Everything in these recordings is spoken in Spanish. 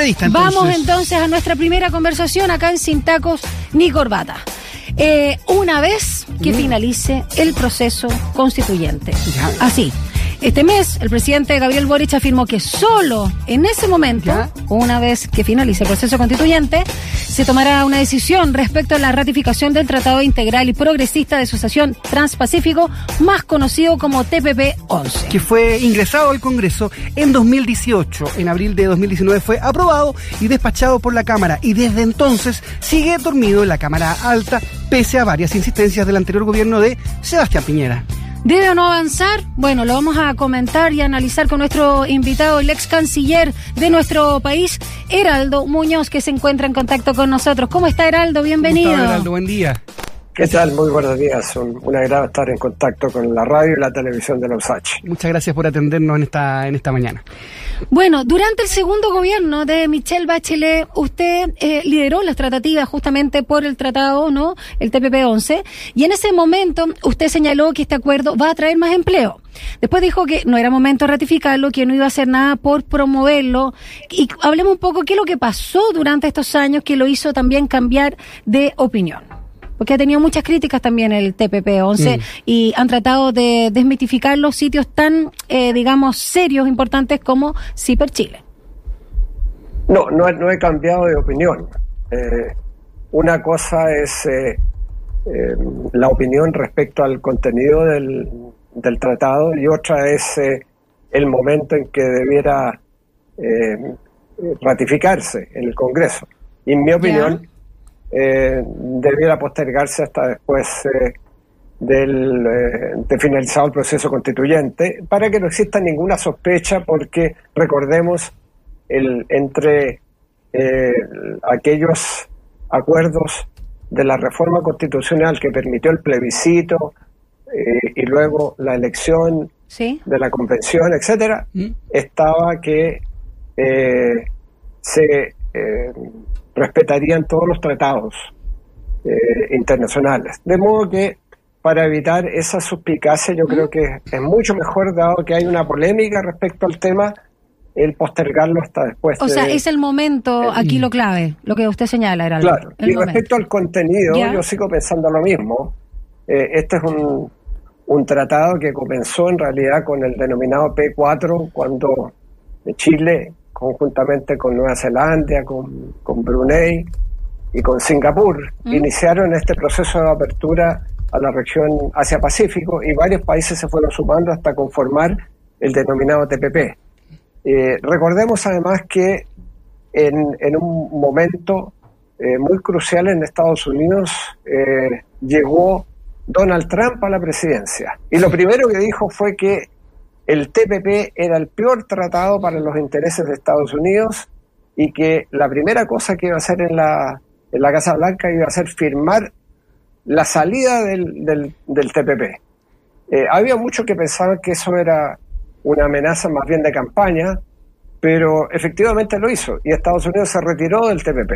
Entonces. Vamos entonces a nuestra primera conversación acá en Sin Tacos ni Corbata. Eh, una vez que finalice el proceso constituyente. Así. Este mes, el presidente Gabriel Boric afirmó que solo en ese momento, Ya. una vez que finalice el proceso constituyente, se tomará una decisión respecto a la ratificación del Tratado Integral y Progresista de Asociación Transpacífico, más conocido como TPP-11. que fue ingresado al Congreso en 2018. En abril de 2019 fue aprobado y despachado por la Cámara y desde entonces sigue dormido en la Cámara Alta pese a varias insistencias del anterior gobierno de Sebastián Piñera. ¿Debe o no avanzar? Bueno, lo vamos a comentar y analizar con nuestro invitado, el ex canciller de nuestro país, Heraldo Muñoz, que se encuentra en contacto con nosotros. ¿Cómo está Heraldo? Bienvenido. Gustavo Heraldo, buen día. ¿Qué tal? Muy buenos días. Un, un agrado estar en contacto con la radio y la televisión de la USACH. Muchas gracias por atendernos en esta, en esta mañana. Bueno, durante el segundo gobierno de Michelle Bachelet, usted eh, lideró las tratativas justamente por el tratado, ¿no? El TPP-11, y en ese momento usted señaló que este acuerdo va a traer más empleo. Después dijo que no era momento de ratificarlo, que no iba a hacer nada por promoverlo. Y hablemos un poco qué es lo que pasó durante estos años que lo hizo también cambiar de opinión. Porque ha tenido muchas críticas también el TPP-11 Mm. y han tratado de desmitificar los sitios tan, eh, digamos, serios, importantes como CIPER Chile. No, no, he- no he cambiado de opinión. Eh, una cosa es eh, eh, la opinión respecto al contenido del, del tratado y otra es eh, el momento en que debiera eh, ratificarse en el Congreso. Y en mi opinión, eh, debiera postergarse hasta después eh, del, eh, de finalizado el proceso constituyente para que no exista ninguna sospecha porque recordemos el, entre eh, aquellos acuerdos de la reforma constitucional que permitió el plebiscito eh, y luego la elección ¿Sí? de la convención, etcétera, ¿Mm? estaba que eh, se eh, respetarían todos los tratados eh, internacionales. De modo que para evitar esa suspicacia yo creo que es mucho mejor, dado que hay una polémica respecto al tema, el postergarlo hasta después. O sea, es el momento, aquí lo clave, lo que usted señala, era Claro, el y momento. respecto al contenido, Ya. yo sigo pensando lo mismo. Eh, este es un, un tratado que comenzó en realidad con el denominado P4, cuando Chile, conjuntamente con Nueva Zelanda, con, con Brunei y con Singapur, Mm. iniciaron este proceso de apertura a la región Asia-Pacífico y varios países se fueron sumando hasta conformar el denominado TPP. Eh, recordemos además que en, en un momento eh, muy crucial en Estados Unidos eh, llegó Donald Trump a la presidencia. Y lo primero que dijo fue que el TPP era el peor tratado para los intereses de Estados Unidos y que la primera cosa que iba a hacer en la, en la Casa Blanca iba a ser firmar la salida del, del, del TPP. Eh, había muchos que pensaban que eso era una amenaza más bien de campaña, pero efectivamente lo hizo y Estados Unidos se retiró del TPP.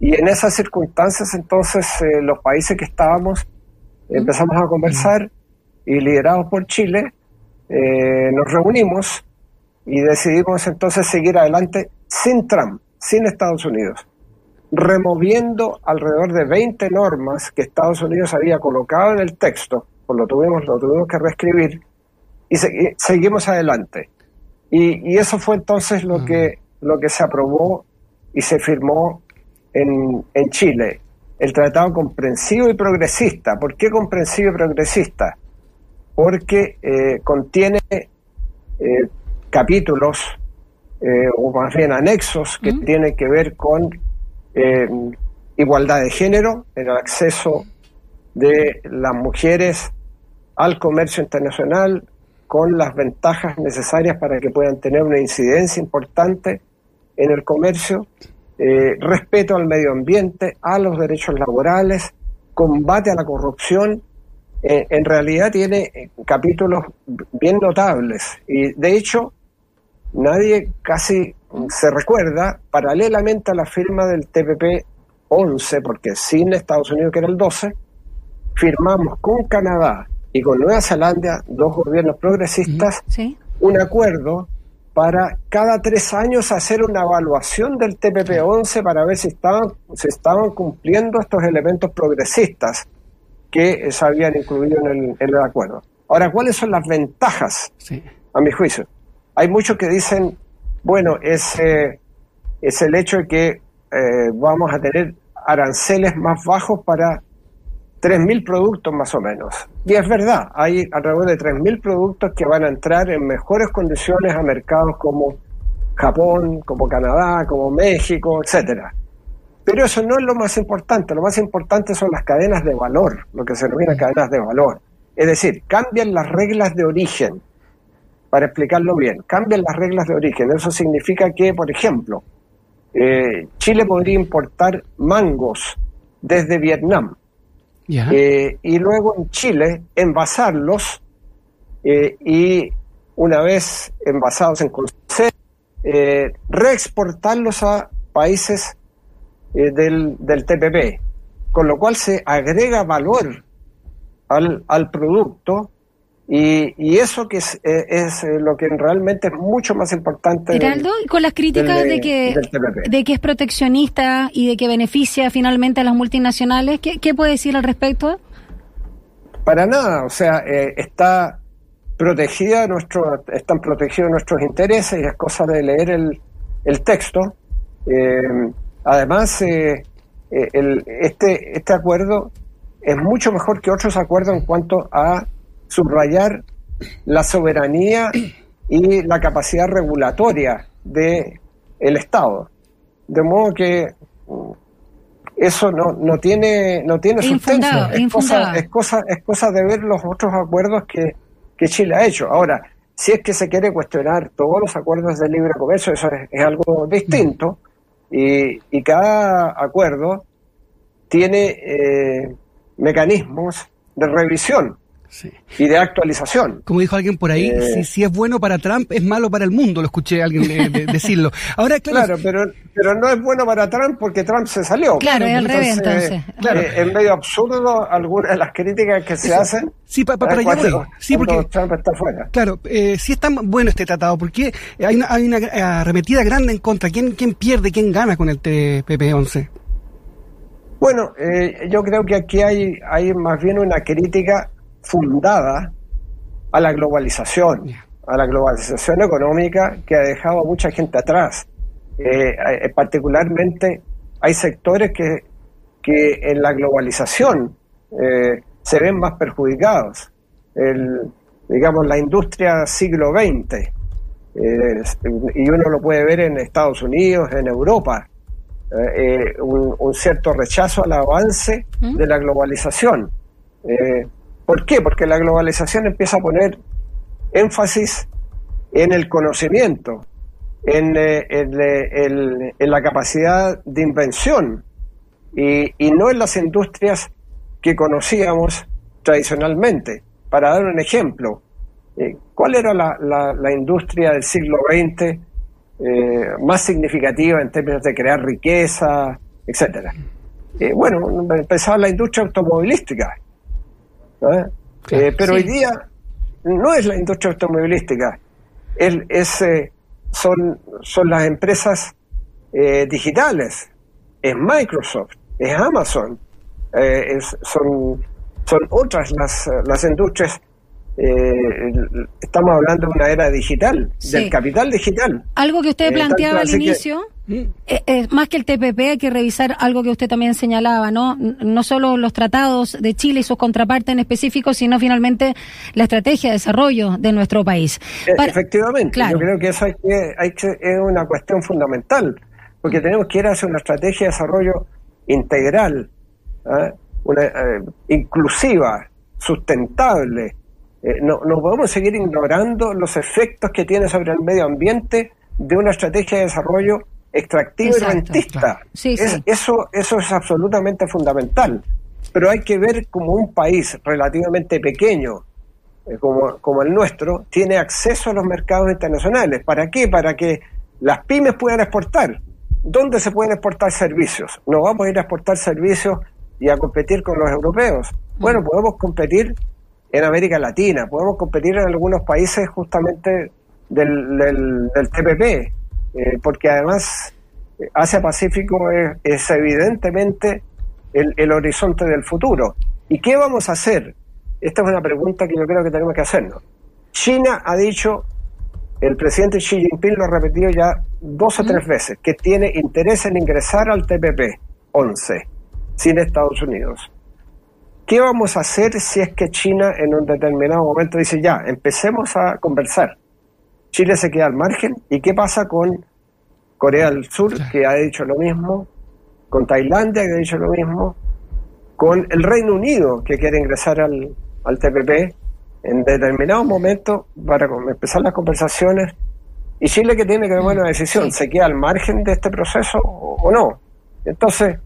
Y en esas circunstancias entonces eh, los países que estábamos empezamos a conversar y liderados por Chile eh, nos reunimos y decidimos entonces seguir adelante sin Trump, sin Estados Unidos, removiendo alrededor de 20 normas que Estados Unidos había colocado en el texto, pues lo tuvimos, lo tuvimos que reescribir y segui- seguimos adelante. Y, y eso fue entonces lo que, lo que se aprobó y se firmó en, en Chile. El tratado comprensivo y progresista. ¿Por qué comprensivo y progresista? Porque eh, contiene eh, capítulos eh, o más bien anexos que tienen que ver con igualdad de género, el acceso de las mujeres al comercio internacional con las ventajas necesarias para que puedan tener una incidencia importante en el comercio, respeto al medio ambiente, a los derechos laborales, combate a la corrupción, eh, en realidad tiene eh, capítulos bien notables. Y de hecho, nadie casi se recuerda, paralelamente a la firma del TPP 11, porque sin Estados Unidos, que era el 12, firmamos con Canadá y con Nueva Zelanda, dos gobiernos progresistas, ¿Sí? un acuerdo para cada tres años hacer una evaluación del TPP-11 para ver si estaban, si estaban cumpliendo estos elementos progresistas que se habían incluido en el, acuerdo. Ahora, ¿cuáles son las ventajas, a mi juicio? Hay muchos que dicen, bueno, es, es el hecho de que eh, vamos a tener aranceles más bajos para 3.000 productos más o menos. Y es verdad, hay alrededor de 3.000 productos que van a entrar en mejores condiciones a mercados como Japón, como Canadá, como México, etcétera. Pero eso no es lo más importante, lo más importante son las cadenas de valor, lo que se denomina cadenas de valor. Es decir, cambian las reglas de origen, para explicarlo bien, cambian las reglas de origen. Eso significa que, por ejemplo, eh, Chile podría importar mangos desde Vietnam eh, y luego en Chile envasarlos eh, y una vez envasados en conserva, reexportarlos a países del, del, TPP, con lo cual se agrega valor al, al producto y, eso que es, eh, es, eh, lo que realmente es mucho más importante. Geraldo, con las críticas de, que, de que es proteccionista y de que beneficia finalmente a las multinacionales, ¿qué, qué puede decir al respecto? Para nada, o sea, eh, está protegida nuestro, están protegidos nuestros intereses y es cosa de leer el, el texto. Además, el, este, este acuerdo es mucho mejor que otros acuerdos en cuanto a subrayar la soberanía y la capacidad regulatoria de el Estado. De modo que mm, eso no, no tiene no tiene sustento. Es cosa, es, cosa, es cosa de ver los otros acuerdos que, que Chile ha hecho. Ahora, si es que se quiere cuestionar todos los acuerdos de libre comercio, eso es, algo distinto. Y, y, cada acuerdo tiene eh, mecanismos de revisión. Y de actualización. Como dijo alguien por ahí, eh, si, es bueno para Trump, es malo para el mundo, lo escuché a alguien decirlo. Ahora, claro, pero, pero no es bueno para Trump porque Trump se salió. Claro, es al revés, entonces. Eh, es medio absurdo algunas de las críticas que se hacen. Sí, para allá voy. Sí, porque Trump está fuera. Claro, eh, si es tan bueno este tratado, porque hay una, hay una arremetida grande en contra. ¿Quién, ¿Quién pierde, quién gana con el TPP-11? Bueno, eh, yo creo que aquí hay, hay más bien una crítica fundada a la globalización, a la globalización económica que ha dejado a mucha gente atrás. Eh, eh, particularmente hay sectores que, que en la globalización eh, se ven más perjudicados. El, digamos, la industria siglo XX, y uno lo puede ver en Estados Unidos, en Europa, un, un, cierto rechazo al avance ¿Mm? de la globalización. ¿Por qué? Porque la globalización empieza a poner énfasis en el conocimiento, en, eh, eh, la capacidad de invención y, no en las industrias que conocíamos tradicionalmente. Para dar un ejemplo, eh, ¿cuál era la, industria del siglo XX más significativa en términos de crear riqueza, etcétera? bueno, empezaba la industria automovilística eh, pero hoy día no es la industria automovilística, es, eh, son, son las empresas eh, digitales, es Microsoft, es Amazon, son, son otras las, las industrias estamos hablando de una era digital, del capital digital. Algo que usted planteaba al inicio. Eh, más que el TPP hay que revisar algo que usted también señalaba, ¿no? No solo los tratados de Chile y sus contrapartes en específico, sino finalmente la estrategia de desarrollo de nuestro país. Eh, efectivamente, yo creo que eso hay que, hay que, es una cuestión fundamental, porque tenemos que ir hacia una estrategia de desarrollo integral, ¿ah? una, eh, inclusiva, sustentable. no, no podemos seguir ignorando los efectos que tiene sobre el medio ambiente de una estrategia de desarrollo extractivo y rentista. Eso, eso es absolutamente fundamental. Pero hay que ver como un país relativamente pequeño, eh, como, como el nuestro, tiene acceso a los mercados internacionales. ¿Para qué? Para que las pymes puedan exportar. ¿Dónde se pueden exportar servicios? No vamos a ir a exportar servicios y a competir con los europeos. Bueno, podemos competir en América Latina, podemos competir en algunos países justamente del, del, TPP, eh, porque además Asia-Pacífico es, es, evidentemente el, el horizonte del futuro. ¿Y qué vamos a hacer? Esta es una pregunta que yo creo que tenemos que hacernos. China ha dicho, el presidente Xi Jinping lo ha repetido ya dos o tres veces, que tiene interés en ingresar al TPP 11 sin Estados Unidos. ¿Qué vamos a hacer si es que China en un determinado momento dice ya, empecemos a conversar? Chile se queda al margen. ¿Y qué pasa con Corea del Sur, que ha dicho lo mismo? Con Tailandia, que ha dicho lo mismo. Con el Reino Unido, que quiere ingresar al, al TPP en determinado momento para empezar las conversaciones. Y Chile que tiene que tomar una decisión, ¿se queda al margen de este proceso o no? Entonces,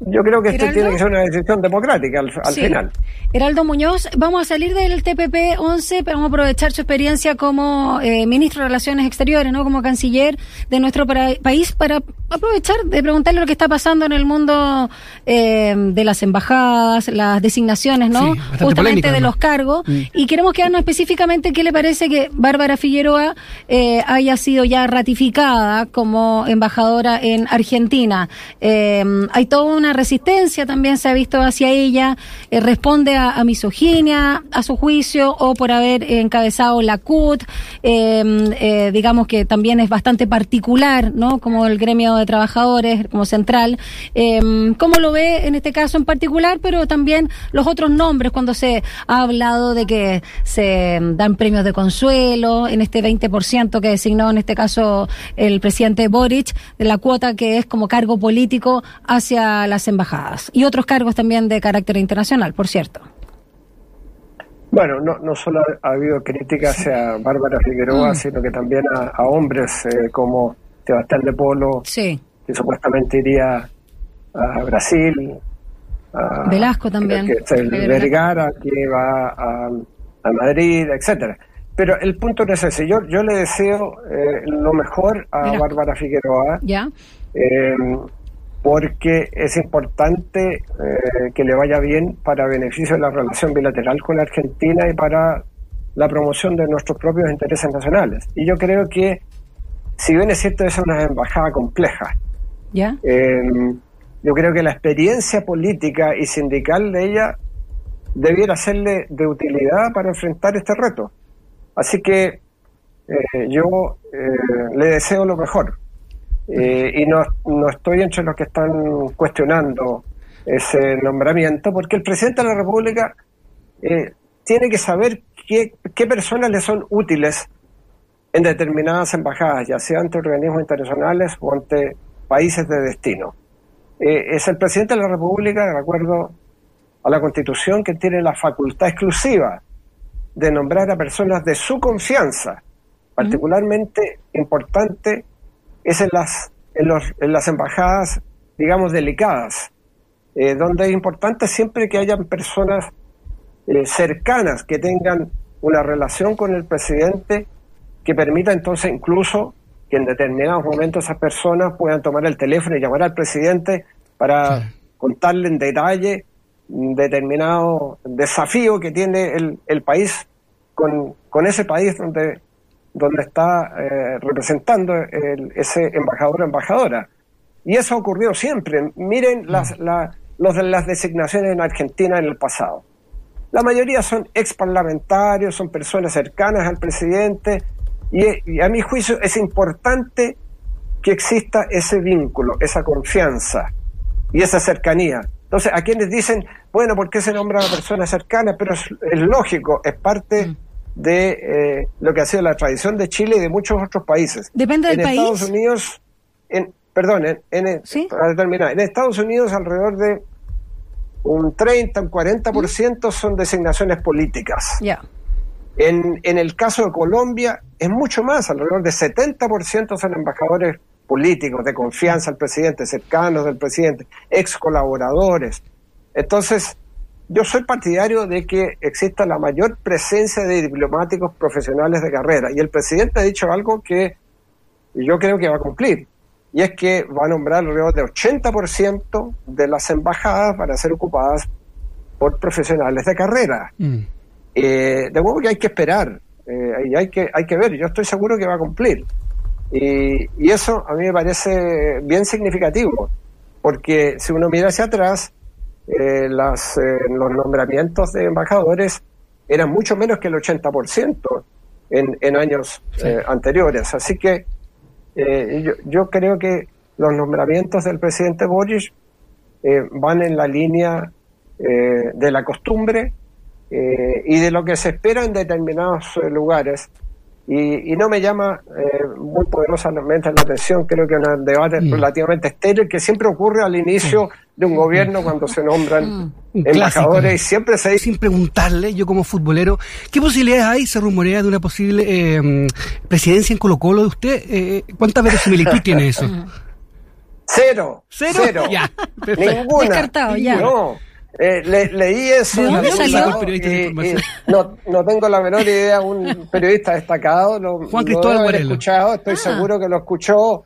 yo creo que esto tiene que ser una decisión democrática al, final. Heraldo Muñoz, vamos a salir del TPP 11, pero vamos a aprovechar su experiencia como eh, ministro de Relaciones Exteriores, ¿no? como canciller de nuestro país, para aprovechar de preguntarle lo que está pasando en el mundo eh, de las embajadas, las designaciones, ¿no? Justamente de los cargos. Mm. Y queremos quedarnos específicamente qué le parece que Bárbara Figueroa eh, haya sido ya ratificada como embajadora en Argentina. hay todo un resistencia también se ha visto hacia ella, eh, responde a, misoginia, a su juicio, o por haber encabezado la CUT, eh, digamos que también es bastante particular, ¿no? Como el gremio de trabajadores, como central. Em, ¿Cómo lo ve en este caso en particular? Pero también los otros nombres, cuando se ha hablado de que se dan premios de consuelo, en este 20% que designó en este caso el presidente Boric, de la cuota que es como cargo político hacia la embajadas y otros cargos también de carácter internacional, por cierto. Bueno, no, no solo ha, habido críticas hacia Bárbara Figueroa, mm. sino que también a, hombres eh, como Sebastián de Polo, que supuestamente iría a Brasil. A, Velasco también. Que, Vergara, que va a, Madrid, etcétera. Pero el punto no es ese. Yo, yo le deseo eh, lo mejor a Bárbara Figueroa. Ya. Eh, porque es importante eh, que le vaya bien para beneficio de la relación bilateral con la Argentina y para la promoción de nuestros propios intereses nacionales. Y yo creo que, si bien es cierto, es una embajada compleja, ¿Ya? Em, yo creo que la experiencia política y sindical de ella debiera serle de utilidad para enfrentar este reto. Así que eh, yo eh, le deseo lo mejor. Eh, y no, no estoy entre los que están cuestionando ese nombramiento, porque el presidente de la República eh, tiene que saber qué, qué personas le son útiles en determinadas embajadas, ya sea ante organismos internacionales o ante países de destino. Eh, es el presidente de la República, de acuerdo a la Constitución, que tiene la facultad exclusiva de nombrar a personas de su confianza, particularmente importante es en las, en, los, en las embajadas, digamos, delicadas, eh, donde es importante siempre que hayan personas eh, cercanas que tengan una relación con el presidente que permita entonces incluso que en determinados momentos esas personas puedan tomar el teléfono y llamar al presidente para contarle en detalle un determinado desafío que tiene el, el país con, con ese país donde donde está eh, representando ese embajador o embajadora. Y eso ha ocurrido siempre. Miren mm. las, los de las designaciones en Argentina en el pasado. La mayoría son ex parlamentarios, son personas cercanas al presidente, y, a mi juicio es importante que exista ese vínculo, esa confianza y esa cercanía. Entonces, a quienes dicen, bueno, ¿por qué se nombra a una persona cercana? Pero es, es lógico, es parte mm de eh, lo que ha sido la tradición de Chile y de muchos otros países. Depende del en país. Estados Unidos, en, perdón, en, en, para terminar, en Estados Unidos alrededor de un 30, un 40% son designaciones políticas. Ya. En, el caso de Colombia es mucho más, alrededor de 70% son embajadores políticos de confianza al presidente, cercanos del presidente, ex colaboradores. Entonces, yo soy partidario de que exista la mayor presencia de diplomáticos profesionales de carrera y el presidente ha dicho algo que yo creo que va a cumplir y es que va a nombrar alrededor de 80% de las embajadas para ser ocupadas por profesionales de carrera. Mm. Eh, de modo que hay que esperar eh, y hay que, hay que ver, yo estoy seguro que va a cumplir. Y, y eso a mí me parece bien significativo, porque si uno mira hacia atrás, eh, las, eh, los nombramientos de embajadores eran mucho menos que el 80% en, en años eh, anteriores. Así que yo, yo creo que los nombramientos del presidente Boris eh, van en la línea eh, de la costumbre eh, y de lo que se espera en determinados eh, lugares. Y, y no me llama eh, muy poderosamente la atención, creo que es un debate Mm. relativamente estéril que siempre ocurre al inicio de un gobierno cuando se nombran Un embajadores y siempre se dice Sin preguntarle, yo como futbolero, ¿qué posibilidades hay? Se rumorea de una posible eh, presidencia en Colo Colo de usted. Eh, ¿Cuánta verosimilitud tiene eso? cero, ¿Cero? Ya, ninguna. Descartado, ya. No, eh, le- leí eso. ¿De dónde salió? y- y no, no tengo la menor idea, un periodista destacado. Lo, Juan lo Cristóbal Guarelo. escuchado, estoy Ah. seguro que lo escuchó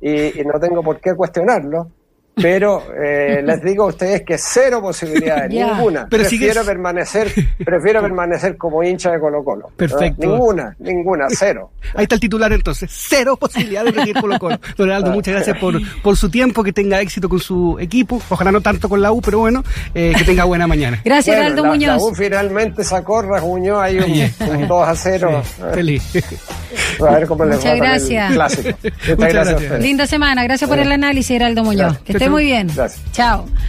y, y no tengo por qué cuestionarlo. Pero eh, les digo a ustedes que cero posibilidades, ninguna. Pero prefiero sigues- permanecer, prefiero permanecer como hincha de Colo Colo. Perfecto. Ninguna, ninguna, cero. Ahí está el titular entonces. Cero posibilidad de repetir Colo Colo. Don Heraldo, muchas gracias por, por su tiempo, que tenga éxito con su equipo. Ojalá no tanto con la U, pero bueno, eh, que tenga buena mañana. Gracias, Bueno, Heraldo la, Muñoz. la U finalmente sacó, rasguñó ahí un, Bien, un bien. 2 a 0. Sí, feliz. A ver cómo les Muchas va con el gracias. clásico. Muchas Muchas gracias a gracias. ustedes. Linda semana. Gracias por el análisis, Heraldo Muñoz. Gracias. Esté muy bien. Gracias. Chao.